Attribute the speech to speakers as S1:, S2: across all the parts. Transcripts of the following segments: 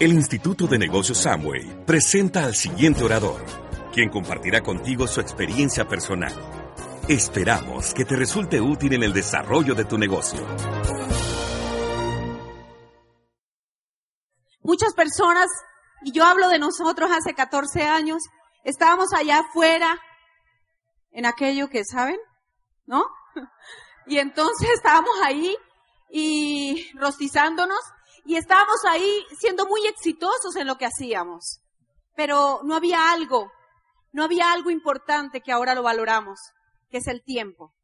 S1: El Instituto de Negocios Samway presenta al siguiente orador, quien compartirá contigo su experiencia personal. Esperamos que te resulte útil en el desarrollo de tu negocio.
S2: Muchas personas, y yo hablo de nosotros hace 14 años, estábamos allá afuera en aquello que, ¿saben? ¿No? Y entonces estábamos ahí y rostizándonos y estábamos ahí siendo muy exitosos en lo que hacíamos. Pero no había algo, no había algo importante que ahora lo valoramos, que es el tiempo.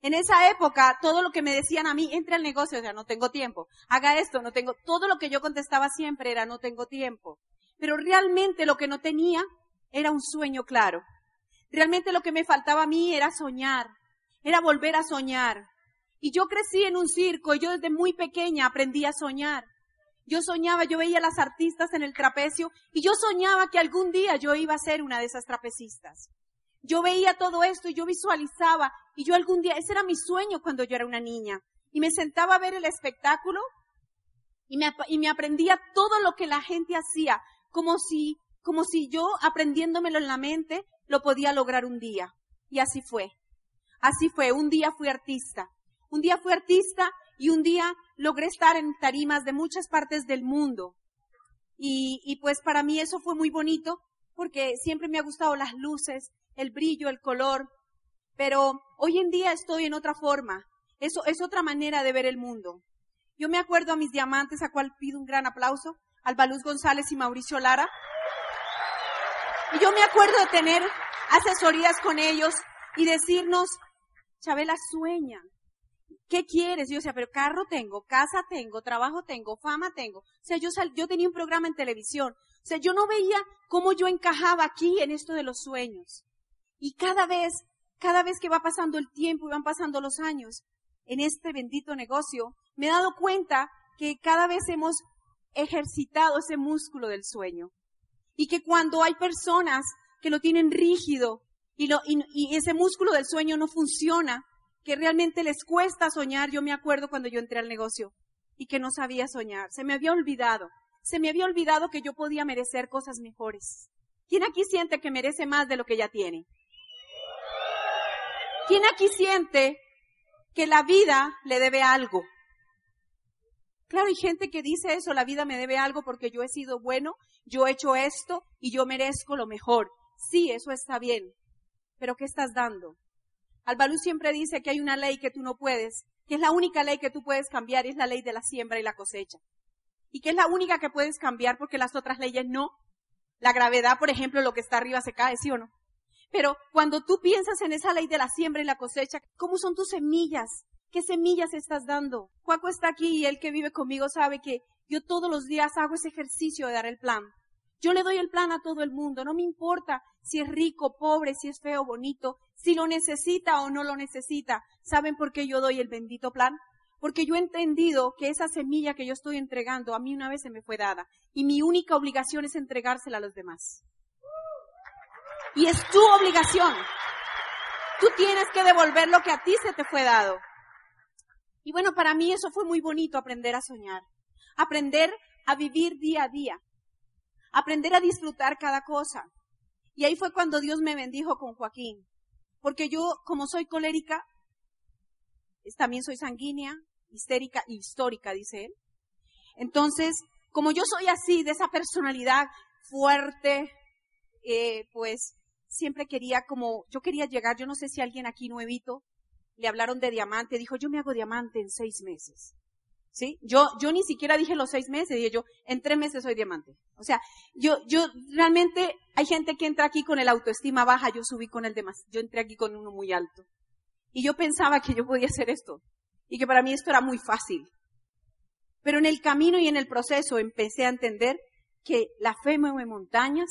S2: En esa época, todo lo que me decían a mí, entre al negocio, o sea, no tengo tiempo, haga esto, no tengo, todo lo que yo contestaba siempre era no tengo tiempo. Pero realmente lo que no tenía era un sueño claro. Realmente lo que me faltaba a mí era soñar, era volver a soñar. Y yo crecí en un circo y yo desde muy pequeña aprendí a soñar. Yo soñaba, yo veía a las artistas en el trapecio y yo soñaba que algún día yo iba a ser una de esas trapecistas. Yo veía todo esto y yo visualizaba y yo algún día, ese era mi sueño cuando yo era una niña. Y me sentaba a ver el espectáculo y me, y me aprendía todo lo que la gente hacía, como si, como si yo aprendiéndomelo en la mente lo podía lograr un día. Y así fue. Así fue. Un día fui artista. Un día fui artista y un día logré estar en tarimas de muchas partes del mundo. Y, y pues para mí eso fue muy bonito porque siempre me ha gustado las luces, el brillo, el color. Pero hoy en día estoy en otra forma. Eso es otra manera de ver el mundo. Yo me acuerdo a mis diamantes, a cual pido un gran aplauso, Alba Luz González y Mauricio Lara. Y yo me acuerdo de tener asesorías con ellos y decirnos, Chabela sueña. ¿Qué quieres? Yo decía, pero carro tengo, casa tengo, trabajo tengo, fama tengo. O sea, yo, tenía un programa en televisión. O sea, yo no veía cómo yo encajaba aquí en esto de los sueños. Y cada vez, cada vez que va pasando el tiempo y van pasando los años en este bendito negocio, me he dado cuenta que cada vez hemos ejercitado ese músculo del sueño. Y que cuando hay personas que lo tienen rígido y, y, ese músculo del sueño no funciona, que realmente les cuesta soñar, yo me acuerdo cuando yo entré al negocio y que no sabía soñar, se me había olvidado, se me había olvidado que yo podía merecer cosas mejores. ¿Quién aquí siente que merece más de lo que ya tiene? ¿Quién aquí siente que la vida le debe algo? Claro, hay gente que dice eso, la vida me debe algo porque yo he sido bueno, yo he hecho esto y yo merezco lo mejor. Sí, eso está bien. Pero ¿qué estás dando? Albalú siempre dice que hay una ley que tú no puedes, que es la única ley que tú puedes cambiar y es la ley de la siembra y la cosecha. Y que es la única que puedes cambiar porque las otras leyes no. La gravedad, por ejemplo, lo que está arriba se cae, ¿sí o no? Pero cuando tú piensas en esa ley de la siembra y la cosecha, ¿cómo son tus semillas? ¿Qué semillas estás dando? Cuaco está aquí y él que vive conmigo sabe que yo todos los días hago ese ejercicio de dar el plan. Yo le doy el plan a todo el mundo, no me importa si es rico, pobre, si es feo, bonito, si lo necesita o no lo necesita. ¿Saben por qué yo doy el bendito plan? Porque yo he entendido que esa semilla que yo estoy entregando a mí una vez se me fue dada y mi única obligación es entregársela a los demás. Y es tu obligación. Tú tienes que devolver lo que a ti se te fue dado. Y bueno, para mí eso fue muy bonito aprender a soñar, aprender a vivir día a día, aprender a disfrutar cada cosa. Y ahí fue cuando Dios me bendijo con Joaquín, porque yo, como soy colérica, también soy sanguínea, histérica y histórica, dice él. Entonces, como yo soy así, de esa personalidad fuerte, eh, pues siempre quería como, yo quería llegar, yo no sé si alguien aquí nuevito, le hablaron de diamante, dijo, yo me hago diamante en seis meses. ¿Sí? Yo, yo ni siquiera dije los seis meses, dije yo, en tres meses soy diamante. O sea, yo, yo, realmente, hay gente que entra aquí con el autoestima baja, yo subí con el demás, yo entré aquí con uno muy alto. Y yo pensaba que yo podía hacer esto. Y que para mí esto era muy fácil. Pero en el camino y en el proceso empecé a entender que la fe mueve montañas,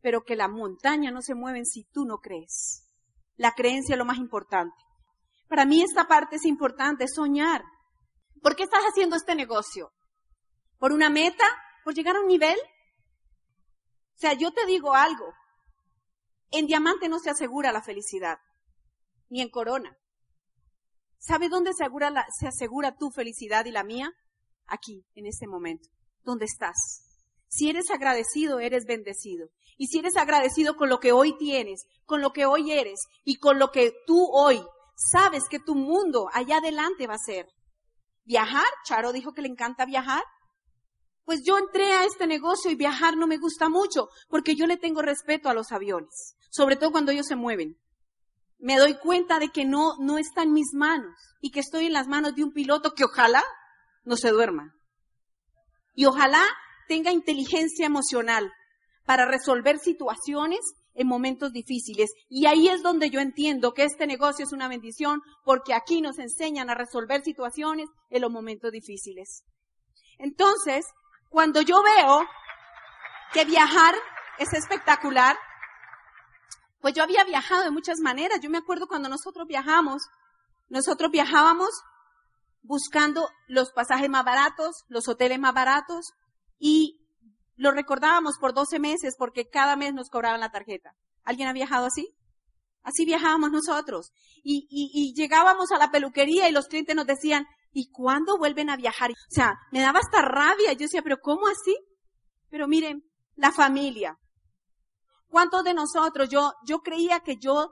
S2: pero que la montaña no se mueven si tú no crees. La creencia es lo más importante. Para mí esta parte es importante, soñar. ¿Por qué estás haciendo este negocio? ¿Por una meta? ¿Por llegar a un nivel? O sea, yo te digo algo. En diamante no se asegura la felicidad, ni en corona. ¿Sabe dónde se asegura, se asegura tu felicidad y la mía? Aquí, en este momento. ¿Dónde estás? Si eres agradecido, eres bendecido. Y si eres agradecido con lo que hoy tienes, con lo que hoy eres y con lo que tú hoy sabes que tu mundo allá adelante va a ser. Viajar, Charo dijo que le encanta viajar. Pues yo entré a este negocio y viajar no me gusta mucho porque yo le tengo respeto a los aviones, sobre todo cuando ellos se mueven. Me doy cuenta de que no, no está en mis manos y que estoy en las manos de un piloto que ojalá no se duerma. Y ojalá tenga inteligencia emocional para resolver situaciones en momentos difíciles. Y ahí es donde yo entiendo que este negocio es una bendición porque aquí nos enseñan a resolver situaciones en los momentos difíciles. Entonces, cuando yo veo que viajar es espectacular, pues yo había viajado de muchas maneras. Yo me acuerdo cuando nosotros viajamos, nosotros viajábamos buscando los pasajes más baratos, los hoteles más baratos y lo recordábamos por 12 meses porque cada mes nos cobraban la tarjeta. ¿Alguien ha viajado así? Así viajábamos nosotros. Y, y, y llegábamos a la peluquería y los clientes nos decían, ¿y cuándo vuelven a viajar? O sea, me daba hasta rabia. Yo decía, pero ¿cómo así? Pero miren, la familia. ¿Cuántos de nosotros, yo, yo creía que yo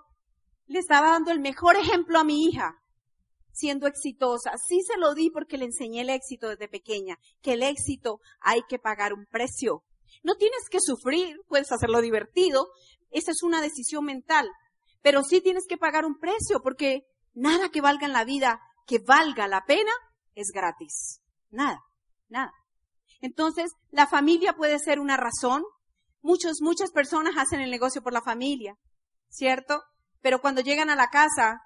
S2: le estaba dando el mejor ejemplo a mi hija, siendo exitosa. Sí se lo di porque le enseñé el éxito desde pequeña, que el éxito hay que pagar un precio. No tienes que sufrir, puedes hacerlo divertido, esa es una decisión mental, pero sí tienes que pagar un precio porque nada que valga en la vida que valga la pena es gratis. Nada, nada. Entonces, la familia puede ser una razón. Muchos, muchas personas hacen el negocio por la familia, ¿cierto? Pero cuando llegan a la casa,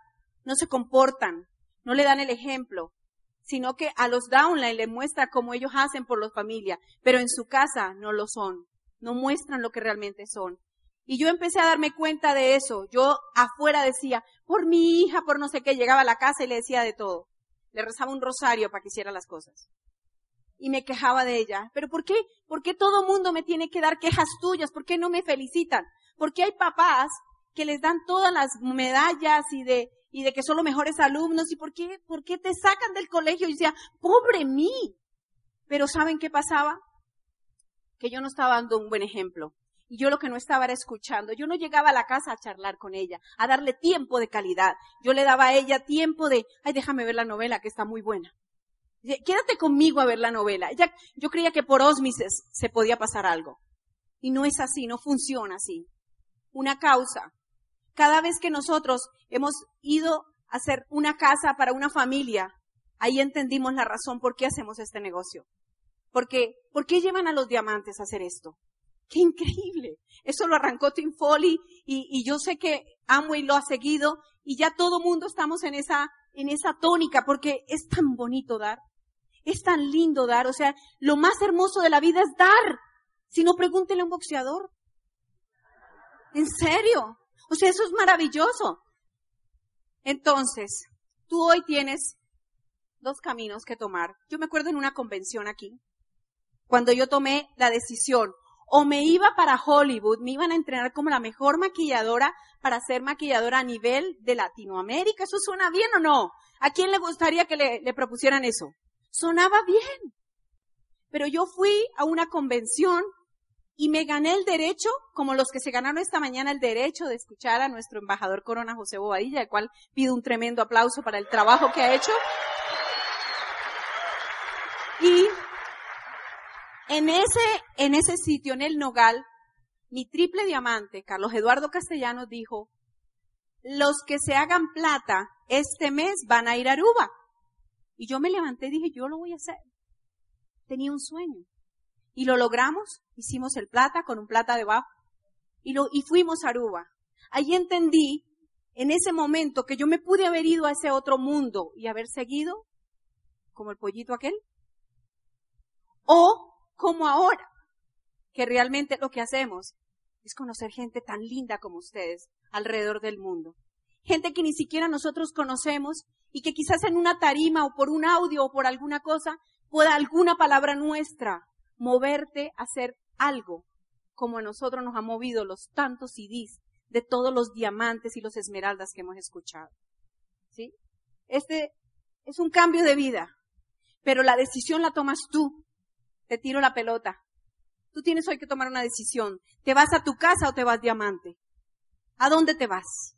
S2: no se comportan, no le dan el ejemplo, sino que a los downline le muestra cómo ellos hacen por la familia, pero en su casa no lo son, no muestran lo que realmente son. Y yo empecé a darme cuenta de eso. Yo afuera decía, por mi hija, por no sé qué, llegaba a la casa y le decía de todo. Le rezaba un rosario para que hiciera las cosas. Y me quejaba de ella. Pero ¿por qué? ¿Por qué todo mundo me tiene que dar quejas tuyas? ¿Por qué no me felicitan? Porque hay papás que les dan todas las medallas y de, y de que son los mejores alumnos. ¿Y por qué? ¿Por qué te sacan del colegio? Y decía, pobre mí. Pero ¿saben qué pasaba? Que yo no estaba dando un buen ejemplo. Y yo lo que no estaba era escuchando. Yo no llegaba a la casa a charlar con ella, a darle tiempo de calidad. Yo le daba a ella tiempo de, ay, déjame ver la novela que está muy buena. Quédate conmigo a ver la novela. Ella, yo creía que por ósmices se podía pasar algo. Y no es así, no funciona así. Una causa. Cada vez que nosotros hemos ido a hacer una casa para una familia, ahí entendimos la razón por qué hacemos este negocio. Porque, ¿por qué llevan a los diamantes a hacer esto? ¡Qué increíble! Eso lo arrancó Tim Foley y, y yo sé que Amway lo ha seguido y ya todo mundo estamos en esa, en esa tónica porque es tan bonito dar. Es tan lindo dar. O sea, lo más hermoso de la vida es dar. Si no, pregúntele a un boxeador. ¿En serio? O sea, eso es maravilloso. Entonces, tú hoy tienes dos caminos que tomar. Yo me acuerdo en una convención aquí, cuando yo tomé la decisión, o me iba para Hollywood, me iban a entrenar como la mejor maquilladora para ser maquilladora a nivel de Latinoamérica. ¿Eso suena bien o no? ¿A quién le gustaría que le, le propusieran eso? Sonaba bien. Pero yo fui a una convención y me gané el derecho, como los que se ganaron esta mañana el derecho de escuchar a nuestro embajador Corona José Bobadilla, el cual pido un tremendo aplauso para el trabajo que ha hecho. Y en ese, en ese sitio, en el Nogal, mi triple diamante, Carlos Eduardo Castellanos, dijo, los que se hagan plata este mes van a ir a Aruba. Y yo me levanté y dije, yo lo voy a hacer. Tenía un sueño. Y lo logramos, hicimos el plata con un plata debajo. Y lo, y fuimos a Aruba. Allí entendí, en ese momento, que yo me pude haber ido a ese otro mundo y haber seguido, como el pollito aquel. O como ahora, que realmente lo que hacemos es conocer gente tan linda como ustedes alrededor del mundo. Gente que ni siquiera nosotros conocemos y que quizás en una tarima o por un audio o por alguna cosa pueda alguna palabra nuestra moverte a hacer algo como a nosotros nos ha movido los tantos CDs de todos los diamantes y los esmeraldas que hemos escuchado. ¿Sí? Este es un cambio de vida, pero la decisión la tomas tú te tiro la pelota. Tú tienes hoy que tomar una decisión. ¿Te vas a tu casa o te vas diamante? ¿A dónde te vas?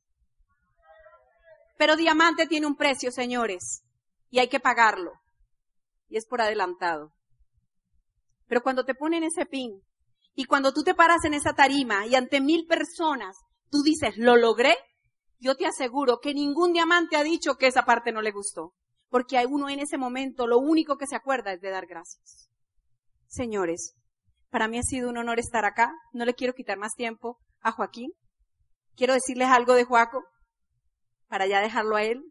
S2: Pero diamante tiene un precio, señores, y hay que pagarlo. Y es por adelantado. Pero cuando te ponen ese pin y cuando tú te paras en esa tarima y ante mil personas tú dices, lo logré, yo te aseguro que ningún diamante ha dicho que esa parte no le gustó. Porque hay uno en ese momento lo único que se acuerda es de dar gracias. Señores, para mí ha sido un honor estar acá. No le quiero quitar más tiempo a Joaquín. Quiero decirles algo de Joaco para ya dejarlo a él.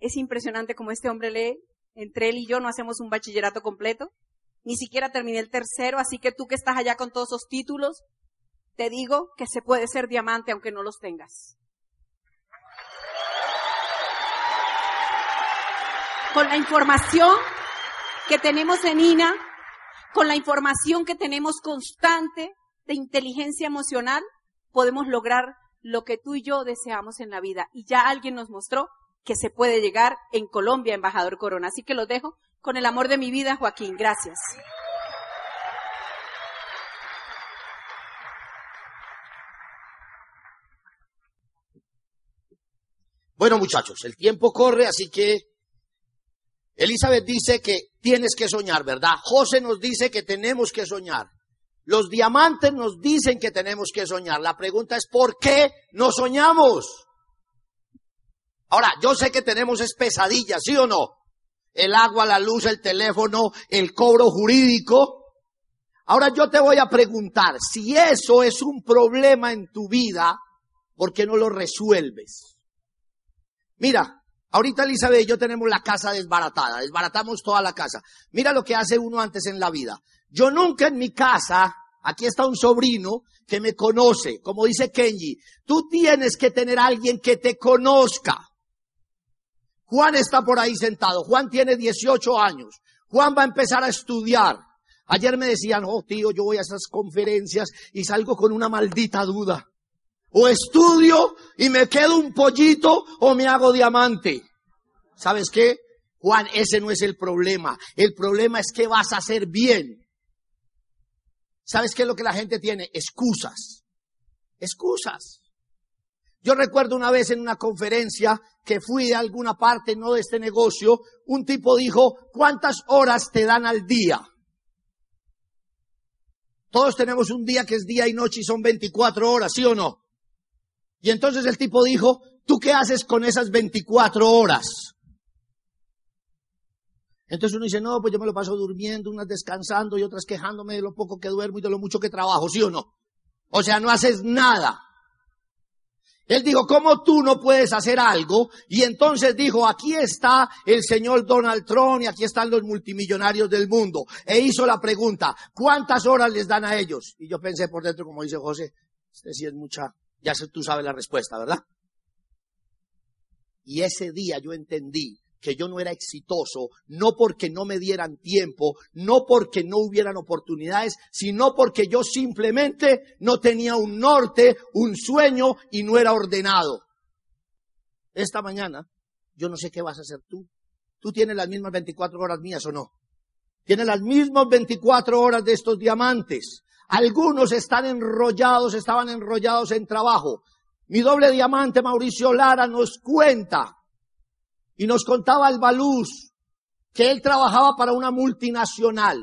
S2: Es impresionante como este hombre lee. Entre él y yo no hacemos un bachillerato completo. Ni siquiera terminé el tercero, así que tú que estás allá con todos esos títulos, te digo que se puede ser diamante aunque no los tengas. Con la información que tenemos en INA, con la información que tenemos constante de inteligencia emocional, podemos lograr lo que tú y yo deseamos en la vida. Y ya alguien nos mostró que se puede llegar en Colombia, embajador Corona. Así que lo dejo con el amor de mi vida, Joaquín. Gracias.
S3: Bueno, muchachos, el tiempo corre, así que Elizabeth dice que tienes que soñar, ¿verdad? José nos dice que tenemos que soñar. Los diamantes nos dicen que tenemos que soñar. La pregunta es, ¿por qué no soñamos? Ahora, yo sé que tenemos es pesadillas, ¿sí o no? El agua, la luz, el teléfono, el cobro jurídico. Ahora yo te voy a preguntar, si eso es un problema en tu vida, ¿por qué no lo resuelves? Mira, ahorita Elizabeth y yo tenemos la casa desbaratada, desbaratamos toda la casa. Mira lo que hace uno antes en la vida. Yo nunca en mi casa, aquí está un sobrino que me conoce, como dice Kenji, tú tienes que tener alguien que te conozca. Juan está por ahí sentado, Juan tiene 18 años, Juan va a empezar a estudiar. Ayer me decían, oh tío, yo voy a esas conferencias y salgo con una maldita duda. O estudio y me quedo un pollito o me hago diamante. ¿Sabes qué? Juan, ese no es el problema. El problema es que vas a hacer bien. ¿Sabes qué es lo que la gente tiene? Excusas. Excusas. Yo recuerdo una vez en una conferencia que fui de alguna parte, no de este negocio, un tipo dijo, ¿cuántas horas te dan al día? Todos tenemos un día que es día y noche y son 24 horas, ¿sí o no? Y entonces el tipo dijo, ¿tú qué haces con esas 24 horas? Entonces uno dice, no, pues yo me lo paso durmiendo, unas descansando y otras quejándome de lo poco que duermo y de lo mucho que trabajo, ¿sí o no? O sea, no haces nada. Él dijo, ¿cómo tú no puedes hacer algo? Y entonces dijo, aquí está el señor Donald Trump y aquí están los multimillonarios del mundo. E hizo la pregunta, ¿cuántas horas les dan a ellos? Y yo pensé por dentro, como dice José, este sí es mucha, ya tú sabes la respuesta, ¿verdad? Y ese día yo entendí que yo no era exitoso, no porque no me dieran tiempo, no porque no hubieran oportunidades, sino porque yo simplemente no tenía un norte, un sueño y no era ordenado. Esta mañana, yo no sé qué vas a hacer tú. Tú tienes las mismas 24 horas mías o no. Tienes las mismas 24 horas de estos diamantes. Algunos están enrollados, estaban enrollados en trabajo. Mi doble diamante, Mauricio Lara, nos cuenta y nos contaba el Baluz que él trabajaba para una multinacional.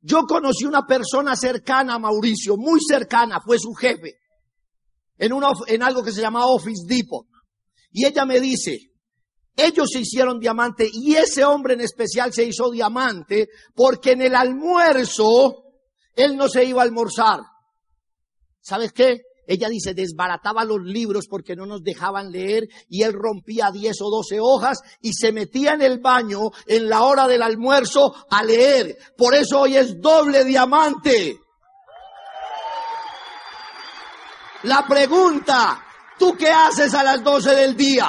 S3: Yo conocí una persona cercana a Mauricio, muy cercana, fue su jefe, en, una, en algo que se llama Office Depot. Y ella me dice, ellos se hicieron diamante y ese hombre en especial se hizo diamante porque en el almuerzo él no se iba a almorzar. ¿Sabes qué? Ella dice, desbarataba los libros porque no nos dejaban leer y él rompía 10 o 12 hojas y se metía en el baño en la hora del almuerzo a leer. Por eso hoy es doble diamante. La pregunta, ¿tú qué haces a las 12 del día?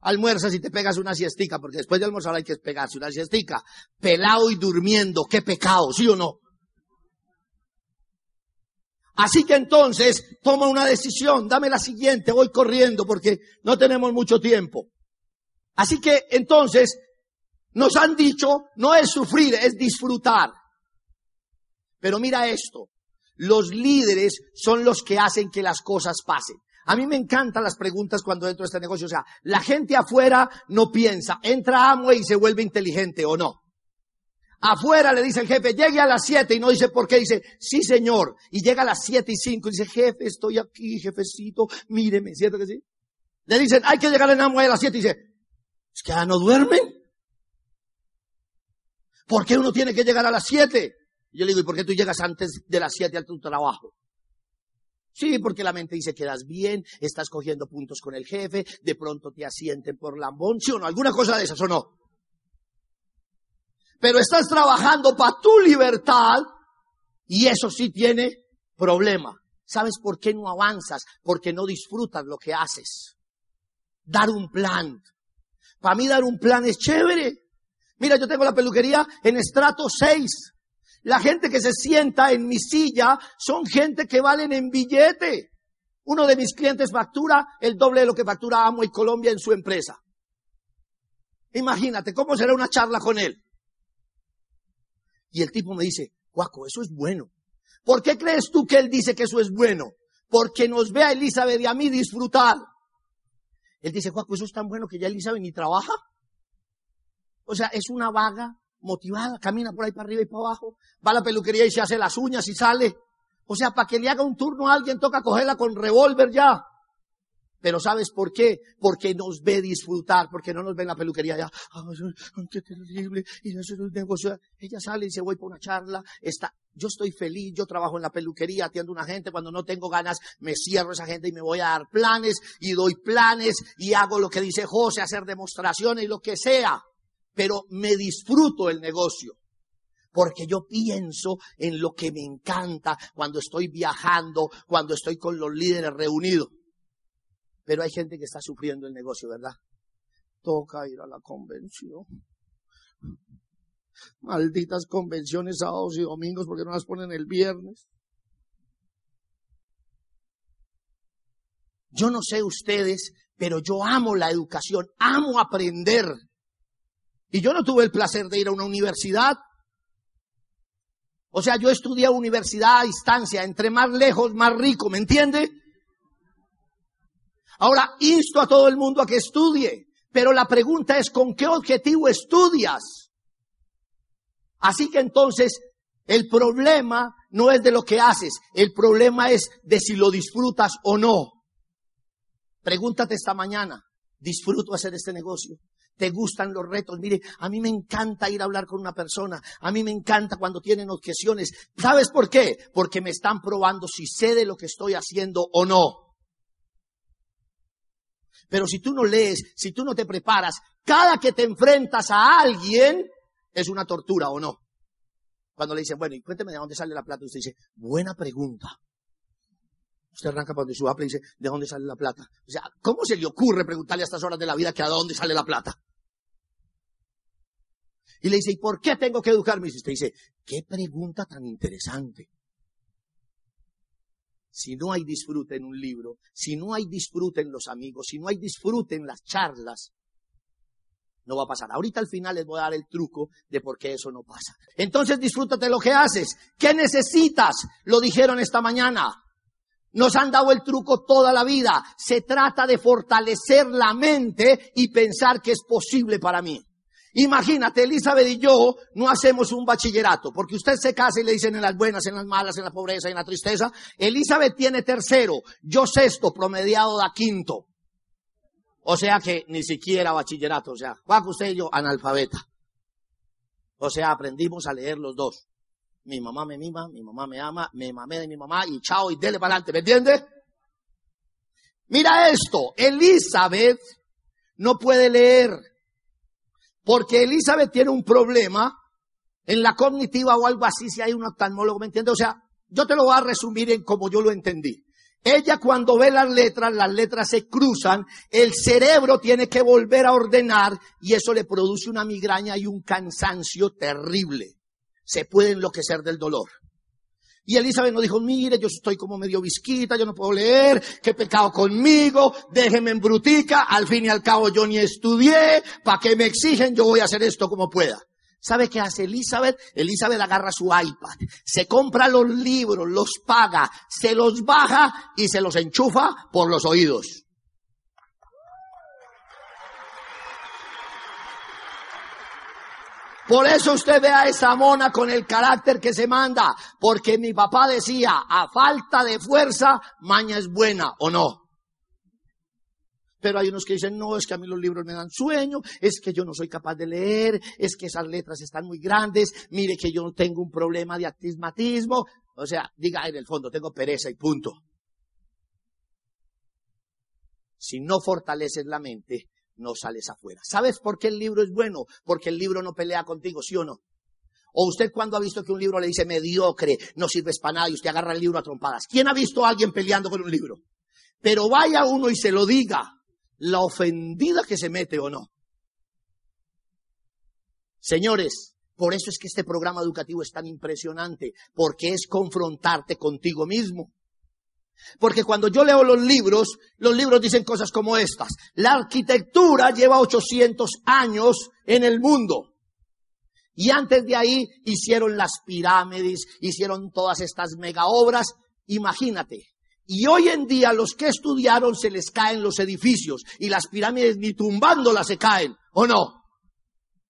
S3: Almuerzas y te pegas una siestica, porque después de almorzar hay que pegarse una siestica. Pelado y durmiendo, qué pecado, ¿sí o no? Así que entonces toma una decisión, dame la siguiente, voy corriendo porque no tenemos mucho tiempo. Así que entonces nos han dicho, no es sufrir, es disfrutar. Pero mira esto, los líderes son los que hacen que las cosas pasen. A mí me encantan las preguntas cuando entro a este negocio. O sea, la gente afuera no piensa, entra Amway y se vuelve inteligente o no. Afuera le dice el jefe, llegue a las siete y no dice por qué, dice, sí señor. Y llega a las siete y cinco y dice, jefe, estoy aquí, jefecito, míreme, ¿cierto que sí? Le dicen, hay que llegar en Amway a las siete y dice, es que ya no duermen. ¿Por qué uno tiene que llegar a las siete? Yo le digo, ¿y por qué tú llegas antes de las siete a tu trabajo? Sí, porque la mente dice, quedas bien, estás cogiendo puntos con el jefe, de pronto te asienten por lambón, ¿sí o no? ¿Alguna cosa de esas o no? Pero estás trabajando para tu libertad y eso sí tiene problema. ¿Sabes por qué no avanzas? Porque no disfrutas lo que haces. Dar un plan. Para mí dar un plan es chévere. Mira, yo tengo la peluquería en estrato 6. La gente que se sienta en mi silla son gente que valen en billete. Uno de mis clientes factura el doble de lo que factura Amo y Colombia en su empresa. Imagínate, ¿cómo será una charla con él? Y el tipo me dice, Guaco, eso es bueno. ¿Por qué crees tú que él dice que eso es bueno? Porque nos ve a Elizabeth y a mí disfrutar. Él dice, Guaco, eso es tan bueno que ya Elizabeth ni trabaja. O sea, es una vaga motivada, camina por ahí para arriba y para abajo, va a la peluquería y se hace las uñas y sale. O sea, para que le haga un turno a alguien toca cogerla con revólver ya. Pero ¿sabes por qué? Porque nos ve disfrutar, porque no nos ve en la peluquería ya. Qué terrible. Y eso es un negocio. Ella sale y dice, voy por una charla. Está, yo estoy feliz, yo trabajo en la peluquería, atiendo a una gente. Cuando no tengo ganas, me cierro a esa gente y me voy a dar planes y doy planes y hago lo que dice José, hacer demostraciones y lo que sea. Pero me disfruto el negocio porque yo pienso en lo que me encanta cuando estoy viajando, cuando estoy con los líderes reunidos. Pero hay gente que está sufriendo el negocio, ¿verdad? Toca ir a la convención. Malditas convenciones sábados y domingos porque no las ponen el viernes. Yo no sé ustedes, pero yo amo la educación, amo aprender. Y yo no tuve el placer de ir a una universidad. O sea, yo estudié universidad a distancia, entre más lejos, más rico, ¿me entiende? Ahora, insto a todo el mundo a que estudie, pero la pregunta es, ¿con qué objetivo estudias? Así que entonces, el problema no es de lo que haces, el problema es de si lo disfrutas o no. Pregúntate esta mañana, ¿disfruto hacer este negocio? ¿Te gustan los retos? Mire, a mí me encanta ir a hablar con una persona. A mí me encanta cuando tienen objeciones. ¿Sabes por qué? Porque me están probando si sé de lo que estoy haciendo o no. Pero si tú no lees, si tú no te preparas, cada que te enfrentas a alguien es una tortura o no. Cuando le dicen, bueno, y cuénteme de dónde sale la plata, usted dice, buena pregunta. Usted arranca para donde su y dice, ¿de dónde sale la plata? O sea, ¿cómo se le ocurre preguntarle a estas horas de la vida que a dónde sale la plata? Y le dice, ¿y por qué tengo que educarme? Y usted dice, qué pregunta tan interesante si no hay disfrute en un libro, si no hay disfrute en los amigos, si no hay disfrute en las charlas, no va a pasar. Ahorita al final les voy a dar el truco de por qué eso no pasa. Entonces disfrútate lo que haces. ¿Qué necesitas? Lo dijeron esta mañana. Nos han dado el truco toda la vida. Se trata de fortalecer la mente y pensar que es posible para mí. Imagínate, Elizabeth y yo no hacemos un bachillerato, porque usted se casa y le dicen en las buenas, en las malas, en la pobreza, en la tristeza. Elizabeth tiene tercero, yo sexto, promediado da quinto. O sea que ni siquiera bachillerato, o sea, Juan, usted y yo, analfabeta. O sea, aprendimos a leer los dos. Mi mamá me mima, mi mamá me ama, me mamé de mi mamá y chao y dele para adelante, ¿me entiende? Mira esto, Elizabeth no puede leer. Porque Elizabeth tiene un problema en la cognitiva o algo así, si hay un oftalmólogo, ¿me entiende? O sea, yo te lo voy a resumir en como yo lo entendí. Ella cuando ve las letras, las letras se cruzan, el cerebro tiene que volver a ordenar y eso le produce una migraña y un cansancio terrible. Se puede enloquecer del dolor. Y Elizabeth nos dijo, mire, yo estoy como medio visquita, yo no puedo leer, qué pecado conmigo, déjenme en brutica, al fin y al cabo yo ni estudié, ¿para qué me exigen? Yo voy a hacer esto como pueda. ¿Sabe qué hace Elizabeth? Elizabeth agarra su iPad, se compra los libros, los paga, se los baja y se los enchufa por los oídos. Por eso usted ve a esa mona con el carácter que se manda, porque mi papá decía, a falta de fuerza, maña es buena, ¿o no? Pero hay unos que dicen, no, es que a mí los libros me dan sueño, es que yo no soy capaz de leer, es que esas letras están muy grandes, mire que yo tengo un problema de actismatismo. O sea, diga en el fondo, tengo pereza y punto. Si no fortaleces la mente, no sales afuera. ¿Sabes por qué el libro es bueno? Porque el libro no pelea contigo, ¿sí o no? O usted cuando ha visto que un libro le dice mediocre, no sirves para nada y usted agarra el libro a trompadas. ¿Quién ha visto a alguien peleando con un libro? Pero vaya uno y se lo diga la ofendida que se mete o no. Señores, por eso es que este programa educativo es tan impresionante, porque es confrontarte contigo mismo. Porque cuando yo leo los libros, los libros dicen cosas como estas. La arquitectura lleva 800 años en el mundo. Y antes de ahí hicieron las pirámides, hicieron todas estas mega obras. Imagínate, y hoy en día los que estudiaron se les caen los edificios y las pirámides ni tumbándolas se caen, ¿o no?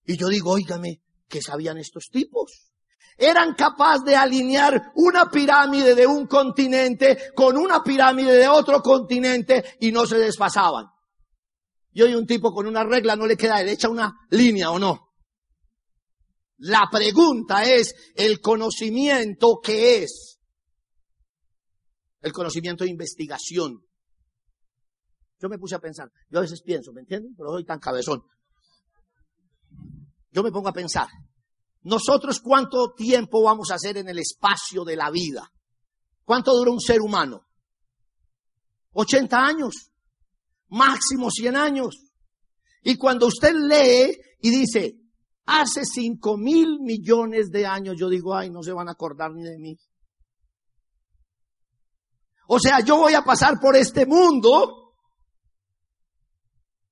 S3: Y yo digo, óigame, ¿qué sabían estos tipos? Eran capaces de alinear una pirámide de un continente con una pirámide de otro continente y no se desfasaban. Y hoy un tipo con una regla no le queda derecha una línea, ¿o no? La pregunta es el conocimiento que es el conocimiento de investigación. Yo me puse a pensar, yo a veces pienso, ¿me entienden? Pero soy tan cabezón. Yo me pongo a pensar, nosotros cuánto tiempo vamos a hacer en el espacio de la vida? ¿Cuánto dura un ser humano? 80 años, máximo 100 años. Y cuando usted lee y dice, hace 5 mil millones de años, yo digo, ay, no se van a acordar ni de mí. O sea, yo voy a pasar por este mundo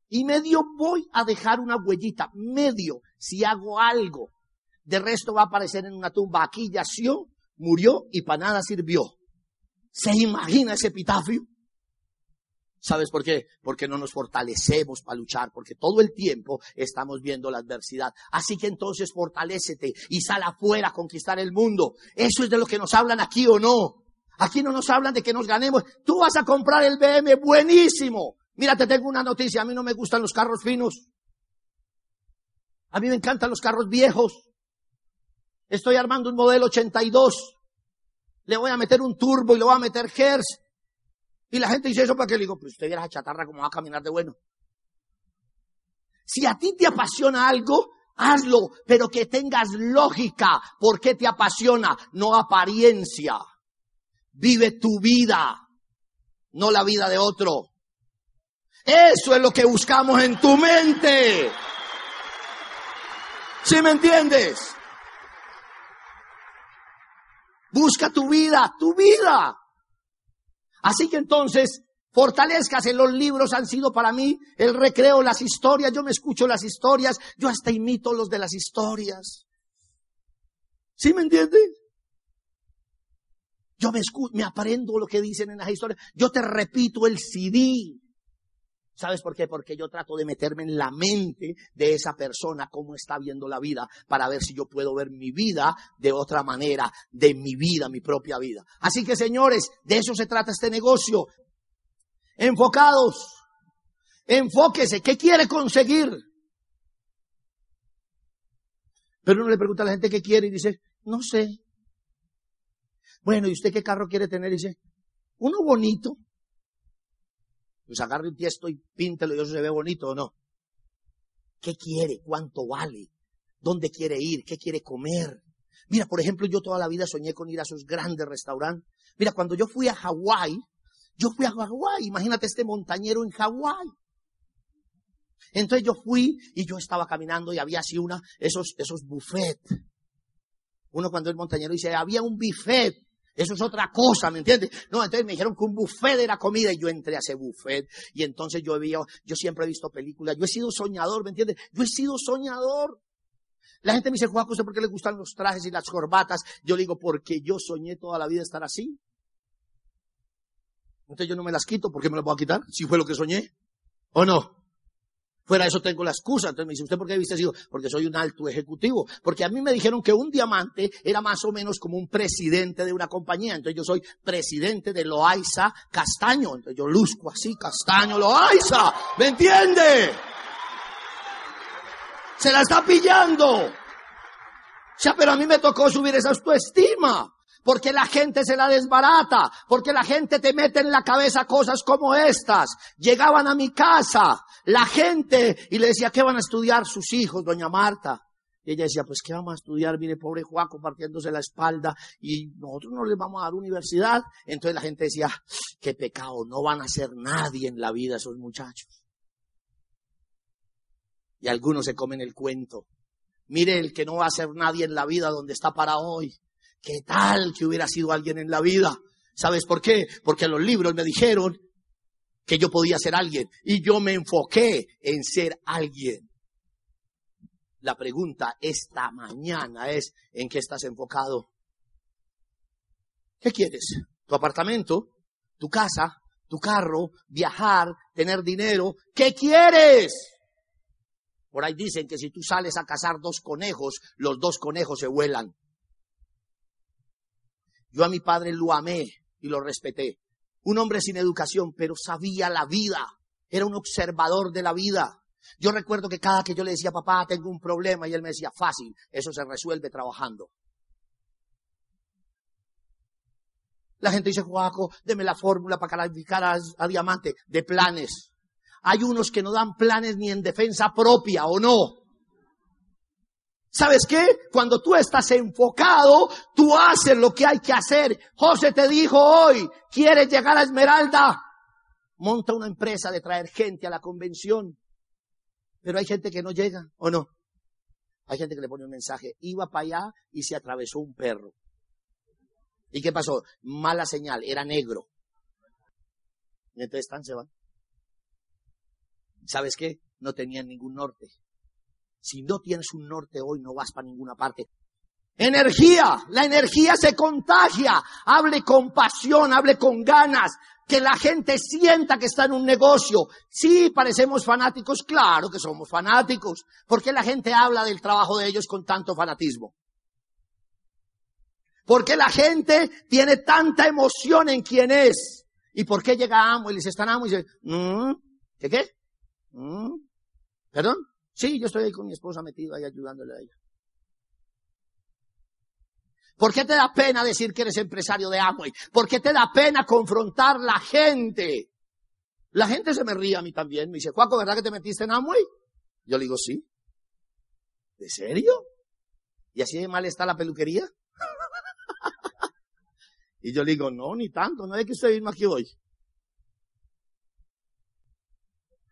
S3: y medio voy a dejar una huellita, medio, si hago algo. De resto va a aparecer en una tumba. Aquí yació, murió y para nada sirvió. ¿Se imagina ese epitafio? ¿Sabes por qué? Porque no nos fortalecemos para luchar, porque todo el tiempo estamos viendo la adversidad. Así que entonces fortalécete y sal afuera a conquistar el mundo. Eso es de lo que nos hablan aquí o no. Aquí no nos hablan de que nos ganemos. Tú vas a comprar el BM buenísimo. Mira, te tengo una noticia. A mí no me gustan los carros finos. A mí me encantan los carros viejos. Estoy armando un modelo 82. Le voy a meter un turbo y le voy a meter Hertz. Y la gente dice eso para que le digo, pues usted viera esa chatarra como va a caminar de bueno. Si a ti te apasiona algo, hazlo, pero que tengas lógica. ¿Por qué te apasiona? No apariencia. Vive tu vida, no la vida de otro. Eso es lo que buscamos en tu mente. ¿Sí me entiendes? Busca tu vida, tu vida. Así que entonces, fortalezcase. Los libros han sido para mí el recreo, las historias. Yo me escucho las historias. Yo hasta imito los de las historias. ¿Sí me entiendes? Yo me, me aprendo lo que dicen en las historias. Yo te repito el CD. ¿Sabes por qué? Porque yo trato de meterme en la mente de esa persona, cómo está viendo la vida, para ver si yo puedo ver mi vida de otra manera, de mi vida, mi propia vida. Así que señores, de eso se trata este negocio. Enfocados. Enfóquese. ¿Qué quiere conseguir? Pero uno le pregunta a la gente qué quiere y dice, no sé. Bueno, ¿y usted qué carro quiere tener? dice, uno bonito. Pues agarre un tiesto y píntelo y eso se ve bonito o no. ¿Qué quiere? ¿Cuánto vale? ¿Dónde quiere ir? ¿Qué quiere comer? Mira, por ejemplo, yo toda la vida soñé con ir a esos grandes restaurantes. Mira, cuando yo fui a Hawái, yo fui a Hawái, imagínate este montañero en Hawái. Entonces yo fui y yo estaba caminando y había así una, esos, esos buffet. Uno cuando es montañero dice, había un buffet eso es otra cosa, ¿me entiendes? No, entonces me dijeron que un buffet era comida y yo entré a ese buffet y entonces yo había, yo siempre he visto películas, yo he sido soñador, ¿me entiendes? Yo he sido soñador. La gente me dice, Juan, ¿usted por qué le gustan los trajes y las corbatas? Yo le digo, porque yo soñé toda la vida estar así. Entonces yo no me las quito, ¿por qué me las voy a quitar? Si fue lo que soñé. ¿O no? Fuera eso tengo la excusa. Entonces me dice, ¿usted por qué viste así? Porque soy un alto ejecutivo. Porque a mí me dijeron que un diamante era más o menos como un presidente de una compañía. Entonces yo soy presidente de Loaiza Castaño. Entonces yo luzco así, Castaño Loaiza. ¿Me entiende? Se la está pillando. O sea, pero a mí me tocó subir esa autoestima porque la gente se la desbarata, porque la gente te mete en la cabeza cosas como estas. Llegaban a mi casa la gente y le decía, ¿qué van a estudiar sus hijos, doña Marta? Y ella decía, pues, ¿qué vamos a estudiar? Mire, pobre Juaco partiéndose la espalda y nosotros no les vamos a dar universidad. Entonces la gente decía, qué pecado, no van a ser nadie en la vida esos muchachos. Y algunos se comen el cuento. Mire el que no va a ser nadie en la vida donde está para hoy. ¿Qué tal que hubiera sido alguien en la vida? ¿Sabes por qué? Porque los libros me dijeron que yo podía ser alguien y yo me enfoqué en ser alguien. La pregunta esta mañana es, ¿en qué estás enfocado? ¿Qué quieres? ¿Tu apartamento? ¿Tu casa? ¿Tu carro? ¿Viajar? ¿Tener dinero? ¿Qué quieres? Por ahí dicen que si tú sales a cazar dos conejos, los dos conejos se vuelan. Yo a mi padre lo amé y lo respeté. Un hombre sin educación, pero sabía la vida. Era un observador de la vida. Yo recuerdo que cada que yo le decía, papá, tengo un problema, y él me decía, fácil, eso se resuelve trabajando. La gente dice, Juaco, deme la fórmula para calificar a, a diamante de planes. Hay unos que no dan planes ni en defensa propia, ¿o no? ¿Sabes qué? Cuando tú estás enfocado, tú haces lo que hay que hacer. José te dijo hoy, ¿quieres llegar a Esmeralda? Monta una empresa de traer gente a la convención. Pero hay gente que no llega, ¿o no? Hay gente que le pone un mensaje, iba para allá y se atravesó un perro. ¿Y qué pasó? Mala señal, era negro. Y entonces están, se van. ¿Sabes qué? No tenían ningún norte. Si no tienes un norte hoy, no vas para ninguna parte. Energía, la energía se contagia. Hable con pasión, hable con ganas. Que la gente sienta que está en un negocio. Sí, parecemos fanáticos, claro que somos fanáticos. ¿Por qué la gente habla del trabajo de ellos con tanto fanatismo? ¿Por qué la gente tiene tanta emoción en quién es? ¿Y por qué llega Amo y les están Amo y dice, mm, ¿qué qué? Mm, ¿Perdón? Sí, yo estoy ahí con mi esposa metida ahí ayudándole a ella. ¿Por qué te da pena decir que eres empresario de Amway? ¿Por qué te da pena confrontar la gente? La gente se me ríe a mí también. Me dice, Juaco, ¿verdad que te metiste en Amway? Yo le digo, sí. ¿De serio? ¿Y así de mal está la peluquería? y yo le digo, no, ni tanto, no es que usted mismo aquí hoy.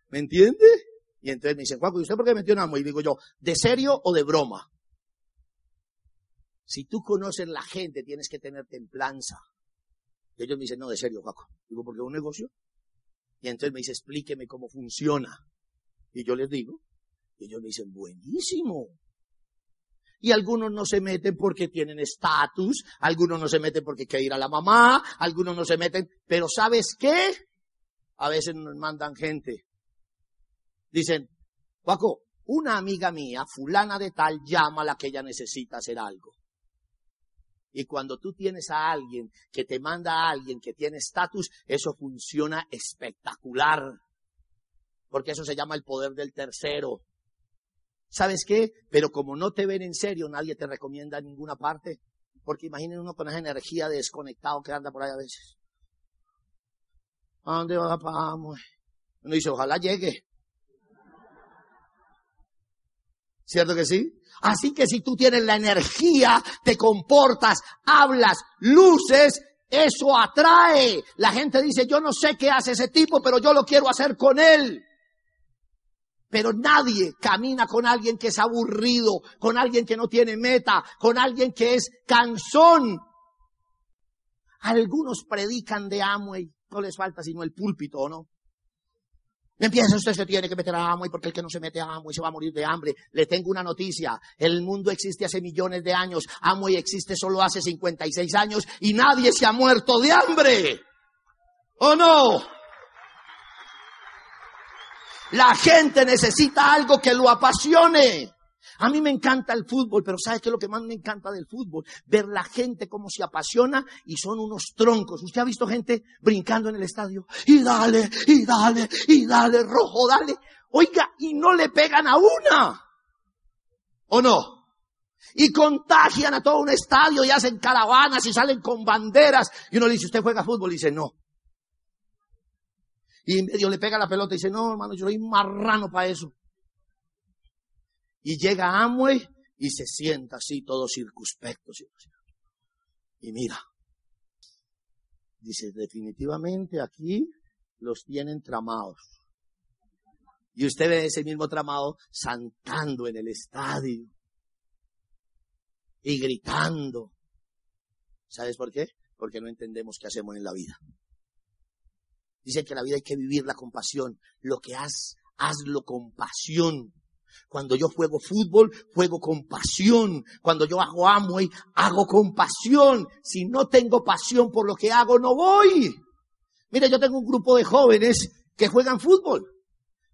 S3: ¿Me entiende? Y entonces me dicen, Juan, ¿y usted por qué metió? Y digo yo, ¿de serio o de broma? Si tú conoces la gente, tienes que tener templanza. Y ellos me dicen, no, de serio, Juaco. Digo, porque es un negocio. Y entonces me dice, explíqueme cómo funciona. Y yo les digo, y ellos me dicen, buenísimo. Y algunos no se meten porque tienen estatus, algunos no se meten porque quieren ir a la mamá, algunos no se meten, pero ¿sabes qué? A veces nos mandan gente Dicen, Paco, una amiga mía, fulana de tal, llama a la que ella necesita hacer algo. Y cuando tú tienes a alguien que te manda a alguien que tiene estatus, eso funciona espectacular. Porque eso se llama el poder del tercero. ¿Sabes qué? Pero como no te ven en serio, nadie te recomienda en ninguna parte. Porque imaginen uno con esa energía desconectado que anda por ahí a veces. ¿A dónde va, Uno dice, ojalá llegue. ¿Cierto que sí? Así que si tú tienes la energía, te comportas, hablas, luces, eso atrae. La gente dice, yo no sé qué hace ese tipo, pero yo lo quiero hacer con él. Pero nadie camina con alguien que es aburrido, con alguien que no tiene meta, con alguien que es cansón. Algunos predican de amo y no les falta sino el púlpito, ¿no? Empieza usted se tiene que meter a y porque el que no se mete a y se va a morir de hambre. Le tengo una noticia. El mundo existe hace millones de años. y existe solo hace 56 años y nadie se ha muerto de hambre. ¿O no? La gente necesita algo que lo apasione. A mí me encanta el fútbol, pero ¿sabe qué es lo que más me encanta del fútbol? Ver la gente cómo se apasiona y son unos troncos. ¿Usted ha visto gente brincando en el estadio? Y dale, y dale, y dale, rojo, dale. Oiga, y no le pegan a una. ¿O no? Y contagian a todo un estadio y hacen caravanas y salen con banderas. Y uno le dice, ¿usted juega fútbol? Y dice, no. Y medio le pega la pelota y dice, no, hermano, yo soy marrano para eso. Y llega Amway y se sienta así, todo circunspecto. Y mira, dice, definitivamente aquí los tienen tramados. Y usted ve ese mismo tramado saltando en el estadio y gritando. ¿Sabes por qué? Porque no entendemos qué hacemos en la vida. Dice que la vida hay que vivirla con pasión. Lo que haz, hazlo con pasión. Cuando yo juego fútbol, juego con pasión. Cuando yo hago Amway, hago con pasión. Si no tengo pasión por lo que hago, no voy. Mire, yo tengo un grupo de jóvenes que juegan fútbol.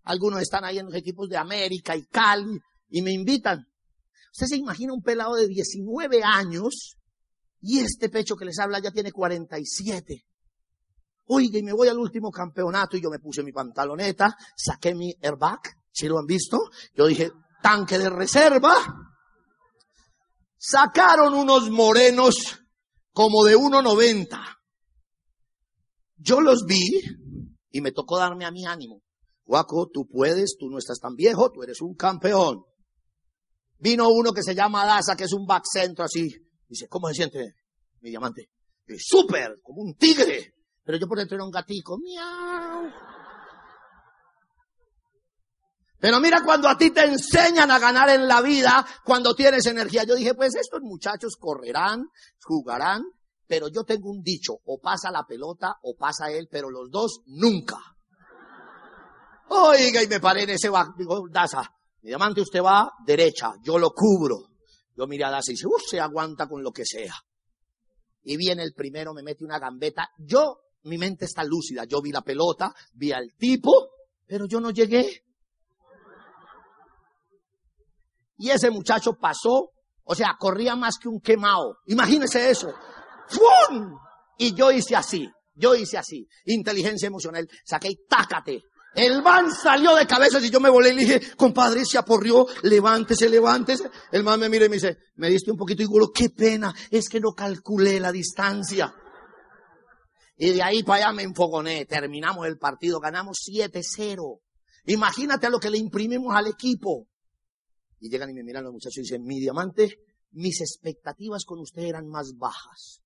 S3: Algunos están ahí en los equipos de América y Cali y me invitan. Usted se imagina un pelado de 19 años y este pecho que les habla ya tiene 47. Oiga, y me voy al último campeonato y yo me puse mi pantaloneta, saqué mi airbag ¿Sí lo han visto? Yo dije, tanque de reserva. Sacaron unos morenos como de 1,90. Yo los vi y me tocó darme a mi ánimo. Guaco, tú puedes, tú no estás tan viejo, tú eres un campeón. Vino uno que se llama Daza, que es un back centro así. Dice, ¿cómo se siente mi diamante? Súper, como un tigre. Pero yo por dentro era un gatico. Miau. Pero mira cuando a ti te enseñan a ganar en la vida, cuando tienes energía. Yo dije, pues estos muchachos correrán, jugarán, pero yo tengo un dicho, o pasa la pelota o pasa él, pero los dos nunca. Oiga, y me paré en ese digo, Daza, mi diamante usted va derecha, yo lo cubro. Yo miré a Daza y dice, uff, se aguanta con lo que sea. Y viene el primero, me mete una gambeta. Yo, mi mente está lúcida, yo vi la pelota, vi al tipo, pero yo no llegué. Y ese muchacho pasó, o sea, corría más que un quemado. Imagínese eso. ¡Fum! Y yo hice así, yo hice así. Inteligencia emocional, saqué y tácate. El man salió de cabeza y yo me volé y le dije, compadre, se aporrió, levántese, levántese. El man me mira y me dice, me diste un poquito y digo, qué pena, es que no calculé la distancia. Y de ahí para allá me enfogoné, terminamos el partido, ganamos 7-0. Imagínate lo que le imprimimos al equipo. Y llegan y me miran los muchachos y dicen, mi diamante, mis expectativas con usted eran más bajas.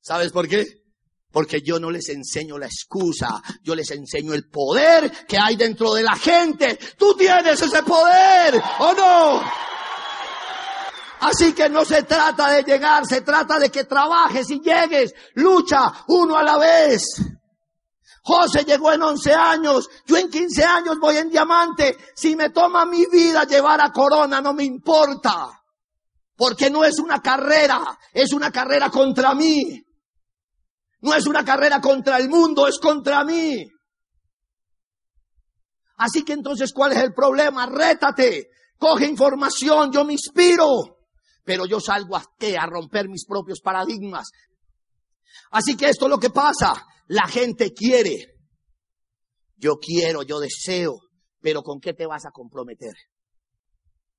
S3: ¿Sabes por qué? Porque yo no les enseño la excusa, yo les enseño el poder que hay dentro de la gente. Tú tienes ese poder, ¿o no? Así que no se trata de llegar, se trata de que trabajes y llegues, lucha uno a la vez. José llegó en 11 años, yo en 15 años voy en diamante. Si me toma mi vida llevar a corona, no me importa. Porque no es una carrera, es una carrera contra mí. No es una carrera contra el mundo, es contra mí. Así que entonces, ¿cuál es el problema? Rétate, coge información, yo me inspiro, pero yo salgo a qué? A romper mis propios paradigmas. Así que esto es lo que pasa. La gente quiere. Yo quiero, yo deseo, pero ¿con qué te vas a comprometer?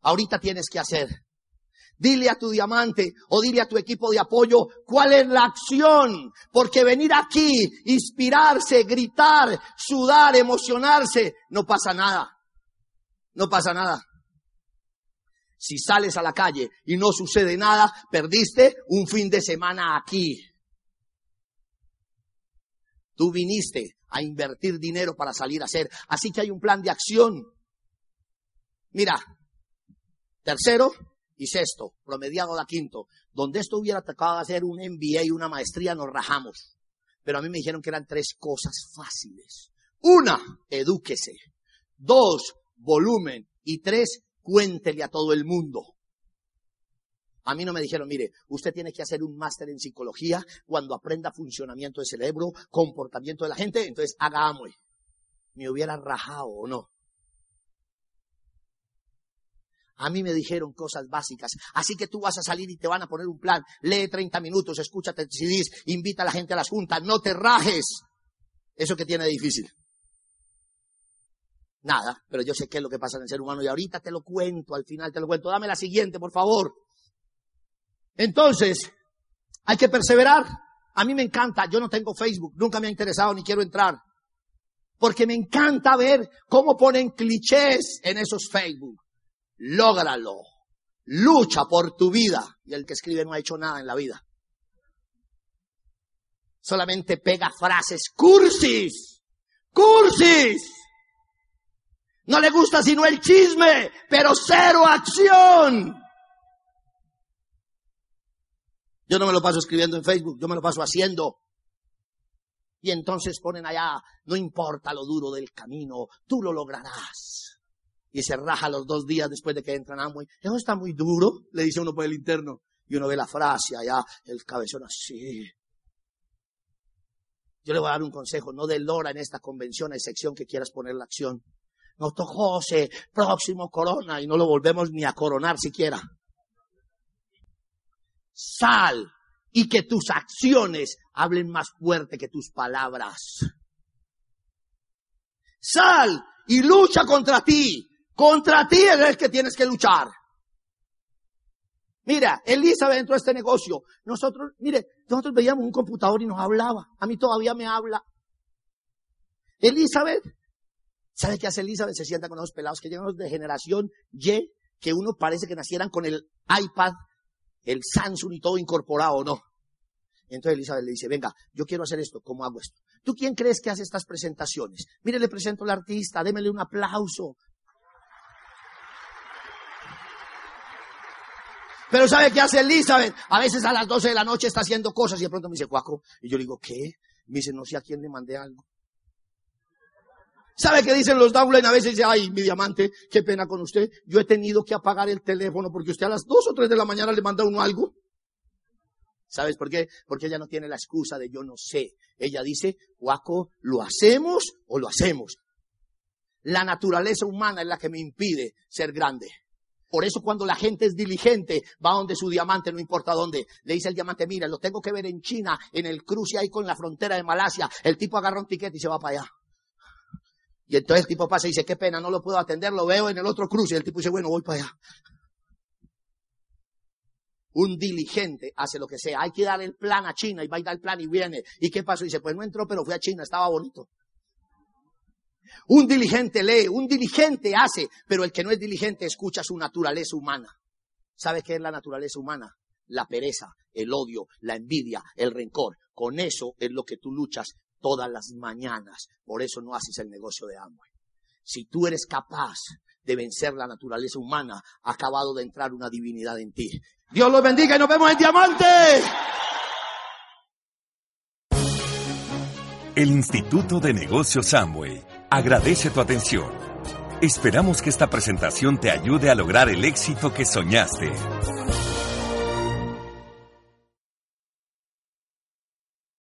S3: Ahorita tienes que hacer. Dile a tu diamante o dile a tu equipo de apoyo cuál es la acción. Porque venir aquí, inspirarse, gritar, sudar, emocionarse, no pasa nada. No pasa nada. Si sales a la calle y no sucede nada, perdiste un fin de semana aquí. Tú viniste a invertir dinero para salir a hacer. Así que hay un plan de acción. Mira, tercero y sexto, promediado a quinto. Donde esto hubiera tocado hacer un MBA y una maestría, nos rajamos. Pero a mí me dijeron que eran tres cosas fáciles. Una, edúquese. Dos, volumen. Y tres, cuéntele a todo el mundo. A mí no me dijeron, mire, usted tiene que hacer un máster en psicología cuando aprenda funcionamiento del cerebro, comportamiento de la gente, entonces haga Amway. Me hubiera rajado o no. A mí me dijeron cosas básicas. Así que tú vas a salir y te van a poner un plan. Lee 30 minutos, escúchate CDs, invita a la gente a las juntas, no te rajes. Eso que tiene difícil. Nada, pero yo sé qué es lo que pasa en el ser humano y ahorita te lo cuento, al final te lo cuento. Dame la siguiente, por favor. Entonces, hay que perseverar. A mí me encanta, yo no tengo Facebook, nunca me ha interesado ni quiero entrar. Porque me encanta ver cómo ponen clichés en esos Facebook lógralo. Lucha por tu vida. Y el que escribe no ha hecho nada en la vida. Solamente pega frases cursis. Cursis. No le gusta sino el chisme, pero cero acción. Yo no me lo paso escribiendo en Facebook, yo me lo paso haciendo. Y entonces ponen allá, no importa lo duro del camino, tú lo lograrás y se raja los dos días después de que entran a Amway. Eso está muy duro, le dice uno por el interno. Y uno ve la frase allá, el cabezón así. Yo le voy a dar un consejo, no de lora en esta convención, a sección que quieras poner la acción. No, José, próximo corona, y no lo volvemos ni a coronar siquiera. Sal y que tus acciones hablen más fuerte que tus palabras. Sal y lucha contra ti. Contra ti es el que tienes que luchar. Mira, Elizabeth entró a este negocio. Nosotros, mire, nosotros veíamos un computador y nos hablaba. A mí todavía me habla. Elizabeth, ¿sabe qué hace Elizabeth? Se sienta con los pelados que llegan de generación Y, que uno parece que nacieran con el iPad, el Samsung y todo incorporado, ¿no? Entonces Elizabeth le dice, venga, yo quiero hacer esto, ¿cómo hago esto? ¿Tú quién crees que hace estas presentaciones? Mire, le presento al artista, démele un aplauso. Pero ¿sabe qué hace Elizabeth? A veces a las 12 de la noche está haciendo cosas y de pronto me dice, Cuaco. Y yo le digo, ¿qué? Me dice, no sé a quién le mandé algo. ¿Sabe qué dicen los downline? A veces dice, ay, mi diamante, qué pena con usted. Yo he tenido que apagar el teléfono porque usted a las 2 o 3 de la mañana le manda uno algo. ¿Sabes por qué? Porque ella no tiene la excusa de yo no sé. Ella dice, Cuaco, ¿lo hacemos o lo hacemos? La naturaleza humana es la que me impide ser grande. Por eso cuando la gente es diligente, va donde su diamante, no importa dónde. Le dice el diamante, mira, lo tengo que ver en China, en el cruce ahí con la frontera de Malasia. El tipo agarra un tiquete y se va para allá. Y entonces el tipo pasa y dice, qué pena, no lo puedo atender, lo veo en el otro cruce. Y el tipo dice, bueno, voy para allá. Un diligente hace lo que sea. Hay que dar el plan a China y va a dar el plan y viene. ¿Y qué pasó? Y dice, pues no entró, pero fue a China, estaba bonito. Un diligente lee, un diligente hace, pero el que no es diligente escucha su naturaleza humana. ¿Sabe qué es la naturaleza humana? La pereza, el odio, la envidia, el rencor. Con eso es lo que tú luchas todas las mañanas. Por eso no haces el negocio de Amway. Si tú eres capaz de vencer la naturaleza humana, ha acabado de entrar una divinidad en ti. Dios los bendiga y nos vemos en Diamante.
S1: El Instituto de Negocios Amway agradece tu atención. Esperamos que esta presentación te ayude a lograr el éxito que soñaste.